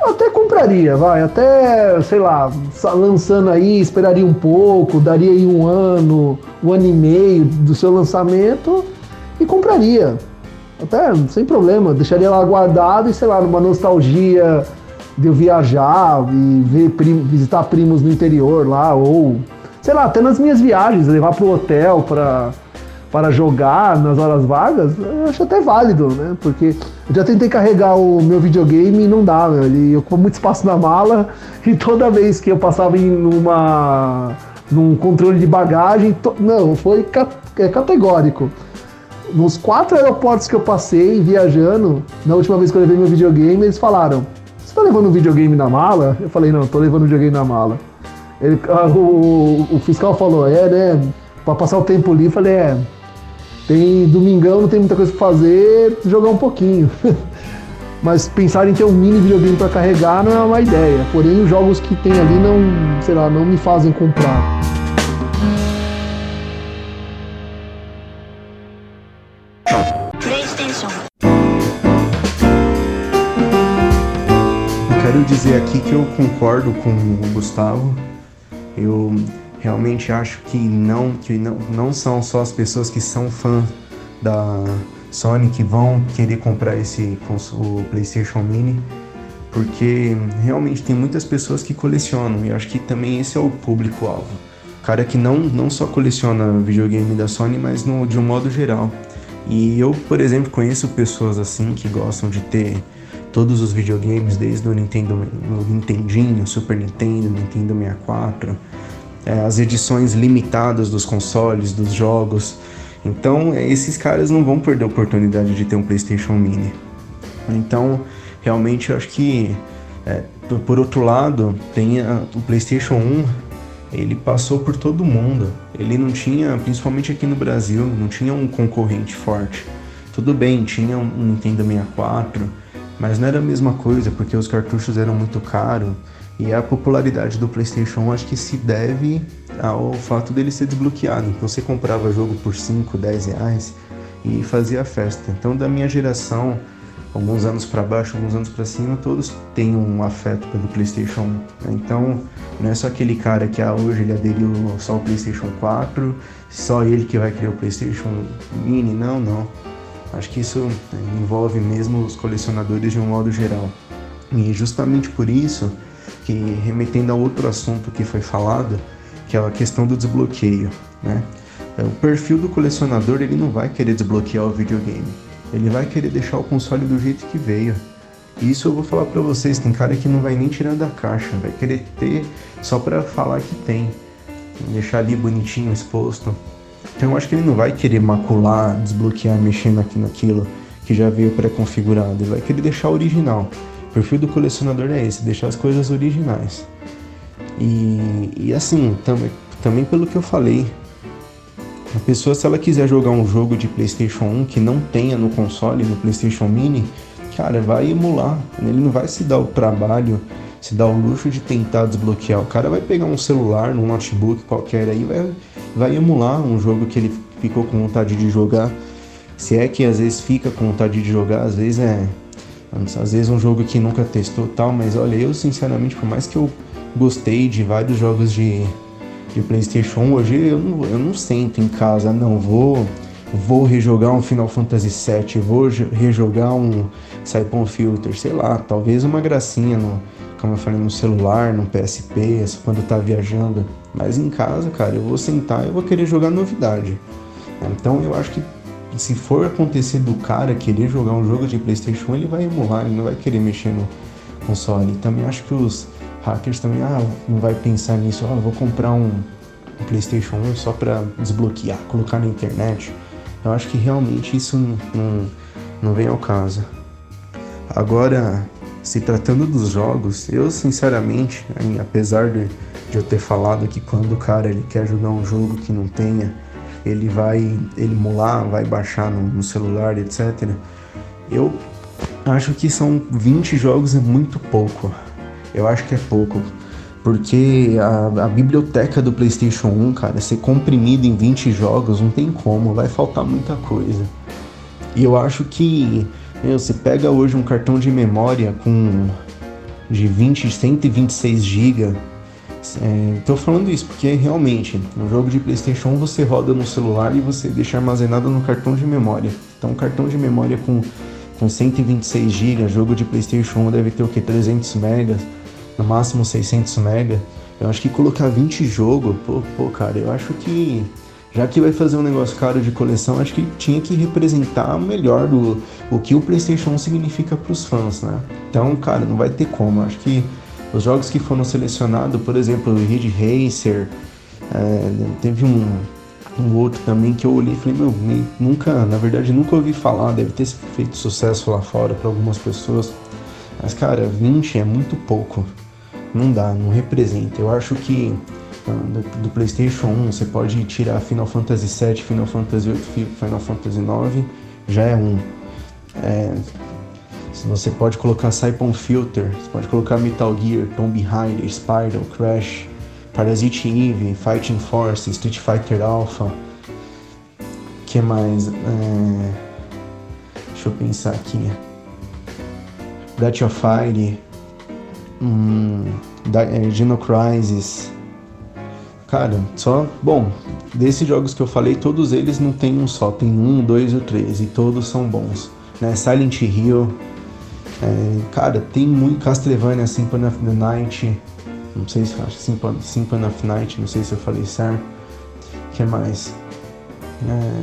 eu até compraria, vai, até, sei lá, lançando aí, esperaria um pouco, daria aí um ano, um ano e meio do seu lançamento e compraria. Até sem problema, deixaria lá guardado e sei lá, numa nostalgia de eu viajar e ver, visitar primos no interior lá, ou sei lá, até nas minhas viagens, levar pro hotel para para jogar nas horas vagas, eu acho até válido, né? Porque eu já tentei carregar o meu videogame e não dá, meu. Ele ocupa muito espaço na mala e toda vez que eu passava em uma num controle de bagagem, to... não, foi ca... é categórico. Nos quatro aeroportos que eu passei viajando, na última vez que eu levei meu videogame, eles falaram: Você tá levando um videogame na mala? Eu falei: Não, tô levando um videogame na mala. Ele, ah, o, o, fiscal falou, é, né? Pra passar o tempo ali, falei, é. Tem domingão, não tem muita coisa pra fazer, jogar um pouquinho. Mas pensar em ter um mini videogame para carregar não é uma ideia. Porém, os jogos que tem ali não, sei lá, não me fazem comprar. Quero dizer aqui que eu concordo com o Gustavo eu realmente acho que não, que não, não são só as pessoas que são fã da Sony que vão querer comprar esse o PlayStation Mini, porque realmente tem muitas pessoas que colecionam e acho que também esse é o público-alvo. Cara que não, não só coleciona videogame da Sony, mas no, de um modo geral. E eu, por exemplo, conheço pessoas assim que gostam de ter todos os videogames, desde o Nintendo, o Nintendinho, Super Nintendo, Nintendo 64, é, as edições limitadas dos consoles, dos jogos. Então, esses caras não vão perder a oportunidade de ter um PlayStation Mini. Então, realmente, eu acho que, é, por outro lado, tem a, o PlayStation 1, ele passou por todo mundo. Ele não tinha, principalmente aqui no Brasil, não tinha um concorrente forte. Tudo bem, tinha um Nintendo 64, mas não era a mesma coisa, porque os cartuchos eram muito caros. E a popularidade do PlayStation acho que se deve ao fato dele ser desbloqueado. Então você comprava jogo por 5, 10 reais e fazia festa. Então da minha geração, alguns anos para baixo, alguns anos para cima, todos têm um afeto pelo PlayStation 1. Então não é só aquele cara que ah, hoje ele aderiu só ao PlayStation 4, só ele que vai criar o PlayStation Mini. Não, não. Acho que isso envolve mesmo os colecionadores de um modo geral. E justamente por isso que remetendo a outro assunto que foi falado, que é a questão do desbloqueio, né? É, o perfil do colecionador ele não vai querer desbloquear o videogame, ele vai querer deixar o console do jeito que veio. Isso eu vou falar para vocês, tem cara que não vai nem tirar da caixa, vai querer ter só para falar que tem, deixar ali bonitinho exposto. Então eu acho que ele não vai querer macular, desbloquear, mexendo aqui naquilo que já veio pré-configurado, ele vai querer deixar original perfil do colecionador é esse, deixar as coisas originais. E, e assim, também, também pelo que eu falei, a pessoa, se ela quiser jogar um jogo de PlayStation 1 que não tenha no console, no PlayStation Mini, cara, vai emular. Ele não vai se dar o trabalho, se dar o luxo de tentar desbloquear. O cara vai pegar um celular, um notebook qualquer aí, vai, vai emular um jogo que ele ficou com vontade de jogar. Se é que às vezes fica com vontade de jogar, às vezes é às vezes um jogo que nunca testou tal, mas olha, eu sinceramente, por mais que eu gostei de vários jogos de, de Playstation hoje eu não, eu não sento em casa, não, vou vou rejogar um Final Fantasy VII, vou rejogar um Saipon Filter, sei lá, talvez uma gracinha no, como eu falei, no celular, no PSP, quando tá viajando. Mas em casa, cara, eu vou sentar e vou querer jogar novidade. Então eu acho que se for acontecer do cara querer jogar um jogo de PlayStation, ele vai emular, ele não vai querer mexer no console. E também acho que os hackers também ah, não vai pensar nisso, ah, vou comprar um, um PlayStation 1 só para desbloquear, colocar na internet. Eu acho que realmente isso não, não, não vem ao caso. Agora, se tratando dos jogos, eu sinceramente, apesar de, de eu ter falado que quando o cara ele quer jogar um jogo que não tenha ele vai ele emular, vai baixar no, no celular, etc. Eu acho que são 20 jogos é muito pouco. Eu acho que é pouco. Porque a, a, biblioteca do PlayStation 1, cara, ser comprimida em 20 jogos não tem como, vai faltar muita coisa. E eu acho que meu, você pega hoje um cartão de memória com de 20, 126 GB Estou é, falando isso porque realmente no jogo de PlayStation 1 você roda no celular e você deixa armazenado no cartão de memória. Então, um cartão de memória com, com 126 GB, jogo de PlayStation 1 deve ter o que? 300 MB, no máximo 600 MB. Eu acho que colocar 20 jogos, pô, pô, cara, eu acho que já que vai fazer um negócio caro de coleção, acho que tinha que representar melhor do, o que o PlayStation 1 significa para os fãs, né? Então, cara, não vai ter como. Acho que os jogos que foram selecionados, por exemplo, o Ridge Racer, é, teve um, um outro também que eu olhei e falei, meu, nunca, na verdade, nunca ouvi falar, deve ter feito sucesso lá fora para algumas pessoas. Mas, cara, 20 é muito pouco. Não dá, não representa. Eu acho que do, PlayStation 1 você pode tirar Final Fantasy VII, Final Fantasy VIII, Final Fantasy IX, já é um. É, você pode colocar Saipon Filter, você pode colocar Metal Gear, Tomb Raider, Spyro, Crash, Parasite Eve, Fighting Force, Street Fighter Alpha. que mais? É... Deixa eu pensar aqui. Breath of Fire, hum, é, Geno Crisis. Cara, só. Bom, desses jogos que eu falei, todos eles não tem um só, tem um, dois ou três, e todos são bons. Né? Silent Hill, é, cara, tem muito Castlevania Symphony of the Night. Não sei se acho Symphony, Symphony of Night, não sei se eu falei certo. Que mais? É,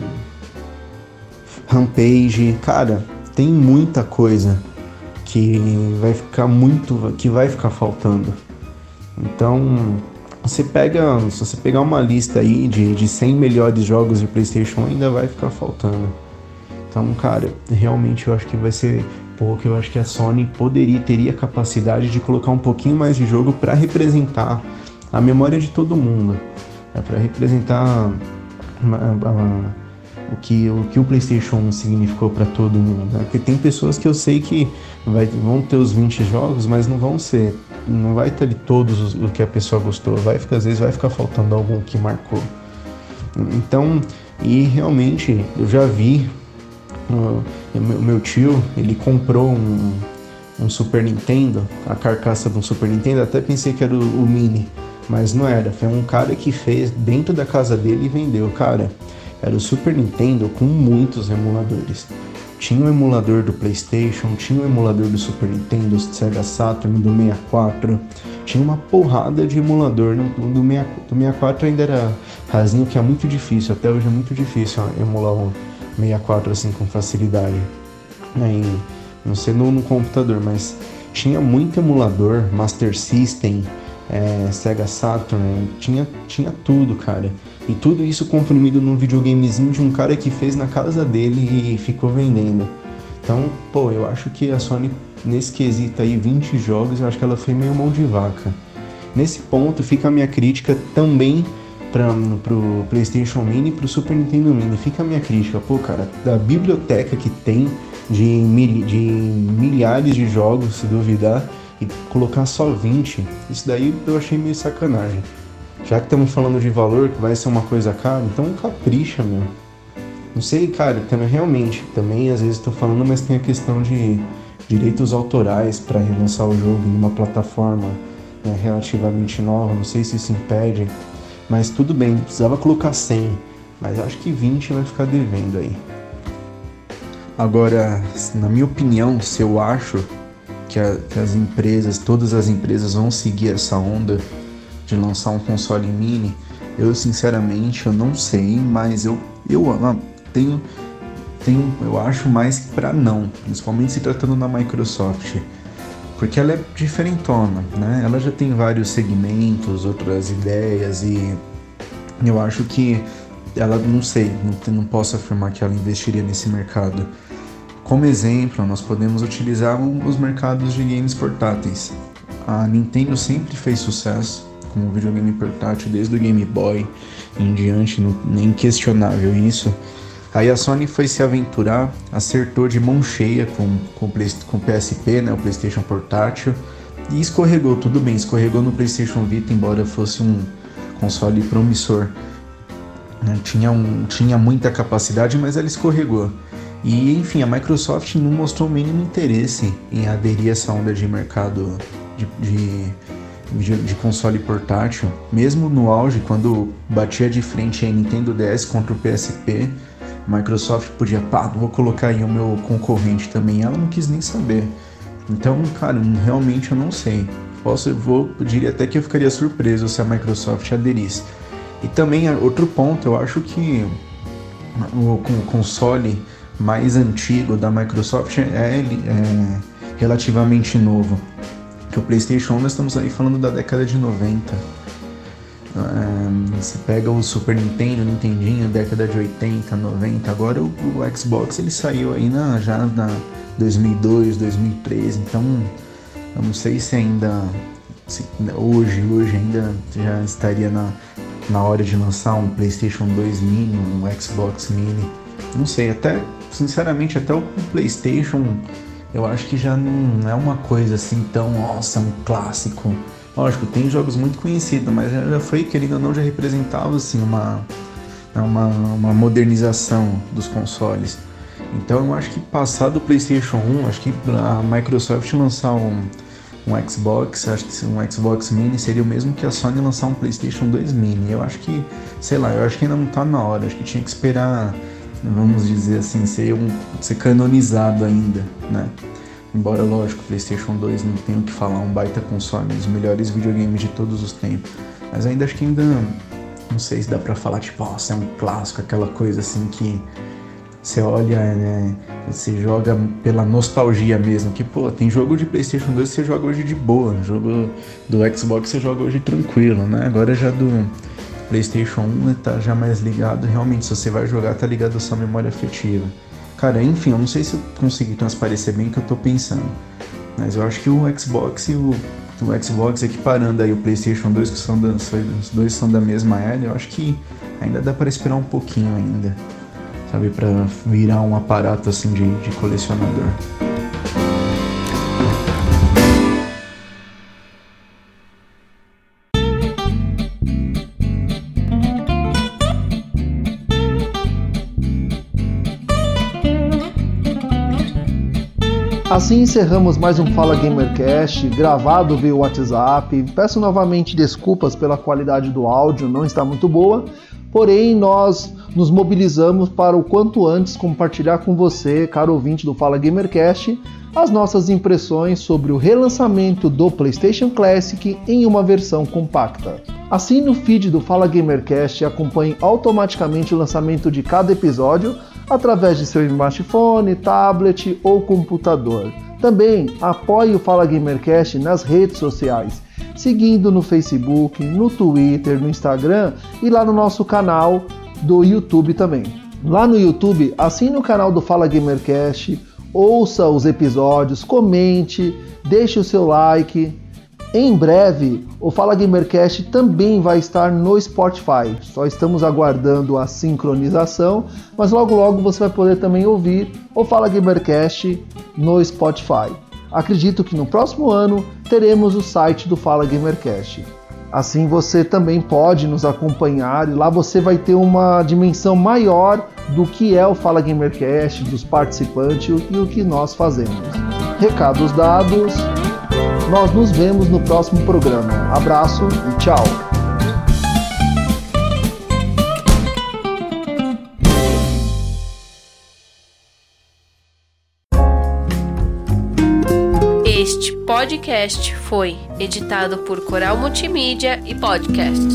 Rampage, cara, tem muita coisa que vai ficar muito, que vai ficar faltando. Então, você pega, se você pegar uma lista aí de, de 100 melhores jogos de PlayStation, ainda vai ficar faltando. Então, cara, realmente eu acho que vai ser pouco. Eu acho que a Sony poderia, teria capacidade de colocar um pouquinho mais de jogo para representar a memória de todo mundo, é para representar o que, o que o PlayStation significou para todo mundo. Né? Porque tem pessoas que eu sei que vai, vão ter os 20 jogos, mas não vão ser, não vai ter todos os, o que a pessoa gostou. Vai ficar, às vezes vai ficar faltando algum que marcou. Então, e realmente eu já vi o meu tio, ele comprou um, um Super Nintendo, a carcaça de um Super Nintendo, até pensei que era o, o Mini, mas não era. Foi um cara que fez dentro da casa dele e vendeu. Cara, era o Super Nintendo com muitos emuladores. Tinha o emulador do PlayStation, tinha o emulador do Super Nintendo, do Sega Saturn, do 64. Tinha uma porrada de emulador. No, do, 64 ainda era rasinho, que é muito difícil. Até hoje é muito difícil emular um 64 assim com facilidade. Aí, não sei no, no computador, mas tinha muito emulador, Master System, é, Sega Saturn, tinha, tinha tudo, cara. E tudo isso comprimido num videogamezinho de um cara que fez na casa dele e ficou vendendo. Então, pô, eu acho que a Sony, nesse quesito aí, 20 jogos, eu acho que ela foi meio mão de vaca. Nesse ponto fica a minha crítica também para pro PlayStation Mini e pro Super Nintendo Mini. Fica a minha crítica, pô, cara, da biblioteca que tem de, mil, de milhares de jogos, se duvidar, e colocar só 20, isso daí eu achei meio sacanagem. Já que estamos falando de valor, que vai ser uma coisa cara, então capricha, meu. Não sei, cara, também realmente, também às vezes estou falando, mas tem a questão de direitos autorais para relançar o jogo em uma plataforma né, relativamente nova, não sei se isso impede mas tudo bem, precisava colocar 100, mas acho que 20 vai ficar devendo aí. Agora, na minha opinião, se eu acho que, a, que as empresas, todas as empresas vão seguir essa onda de lançar um console mini, eu sinceramente eu não sei, mas eu, eu ah, tenho, tenho eu acho mais para não, principalmente se tratando da Microsoft porque ela é diferentona, né? Ela já tem vários segmentos, outras ideias e eu acho que ela, não sei, não, não posso afirmar que ela investiria nesse mercado. Como exemplo, nós podemos utilizar os mercados de games portáteis. A Nintendo sempre fez sucesso com o videogame portátil desde o Game Boy em diante, é inquestionável isso. Aí a Sony foi se aventurar, acertou de mão cheia com, com, com o PSP, né, o PlayStation Portátil, e escorregou, tudo bem, escorregou no PlayStation Vita, embora fosse um console promissor. Né, tinha, um, tinha muita capacidade, mas ela escorregou. E enfim, a Microsoft não mostrou o mínimo interesse em aderir a essa onda de mercado de, de, de, console portátil. Mesmo no auge, quando batia de frente a Nintendo DS contra o PSP, Microsoft podia, pá, vou colocar aí o meu concorrente também. Ela não quis nem saber. Então, cara, realmente eu não sei. Posso, vou, eu diria até que eu ficaria surpreso se a Microsoft aderisse. E também outro ponto, eu acho que o, o console mais antigo da Microsoft é, é relativamente novo. Que o PlayStation nós estamos aí falando da década de 90 você pega o Super Nintendo, Nintendinho, década de 80, 90, agora o, o Xbox ele saiu aí na, já na 2002, 2013, então eu não sei se ainda se, hoje, hoje ainda já estaria na, na hora de lançar um PlayStation 2 Mini, um Xbox Mini, não sei, até sinceramente até o PlayStation eu acho que já não é uma coisa assim tão, nossa, um clássico Lógico, tem jogos muito conhecidos, mas já foi, querendo ou não, já representava assim, uma, uma, uma modernização dos consoles. Então eu acho que passar do PlayStation 1, acho que a Microsoft lançar um, um Xbox, acho que um Xbox Mini seria o mesmo que a Sony lançar um PlayStation 2 Mini. Eu acho que, sei lá, eu acho que ainda não tá na hora, acho que tinha que esperar, vamos dizer assim, ser, um, ser canonizado ainda, né? Embora, lógico, PlayStation 2 não tenha o que falar, um baita console, um dos melhores videogames de todos os tempos. Mas ainda acho que ainda. Não sei se dá pra falar, tipo, nossa, é um clássico, aquela coisa assim que. você olha, né, você joga pela nostalgia mesmo, que pô, tem jogo de PlayStation 2 que você joga hoje de boa, jogo do Xbox você joga hoje tranquilo, né? Agora já do PlayStation 1 tá já mais ligado, realmente se você vai jogar tá ligado à sua memória afetiva. Cara, enfim, eu não sei se eu consegui transparecer bem o que eu tô pensando, mas eu acho que o Xbox e o o Xbox equiparando aí o PlayStation 2, que são da, os dois são da mesma era, eu acho que ainda dá para esperar um pouquinho ainda sabe, para virar um aparato assim de, de colecionador. Assim encerramos mais um Fala Gamercast, gravado via WhatsApp. Peço novamente desculpas pela qualidade do áudio, não está muito boa, porém nós nos mobilizamos para o quanto antes compartilhar com você, caro ouvinte do Fala Gamercast, as nossas impressões sobre o relançamento do PlayStation Classic em uma versão compacta. Assim, no feed do Fala Gamercast, acompanhe automaticamente o lançamento de cada episódio através de seu smartphone, tablet ou computador. Também apoie o Fala Gamercast nas redes sociais, seguindo no Facebook, no Twitter, no Instagram e lá no nosso canal do YouTube também. Lá no YouTube, assine o canal do Fala Gamercast, ouça os episódios, comente, deixe o seu like. Em breve, o Fala Gamercast também vai estar no Spotify. Só estamos aguardando a sincronização, mas logo logo você vai poder também ouvir o Fala Gamercast no Spotify. Acredito que no próximo ano teremos o site do Fala Gamercast. Assim você também pode nos acompanhar e lá você vai ter uma dimensão maior do que é o Fala Gamercast, dos participantes e o que nós fazemos. Recados dados, nós nos vemos no próximo programa. Abraço e tchau! podcast foi editado por Coral Multimídia e Podcast.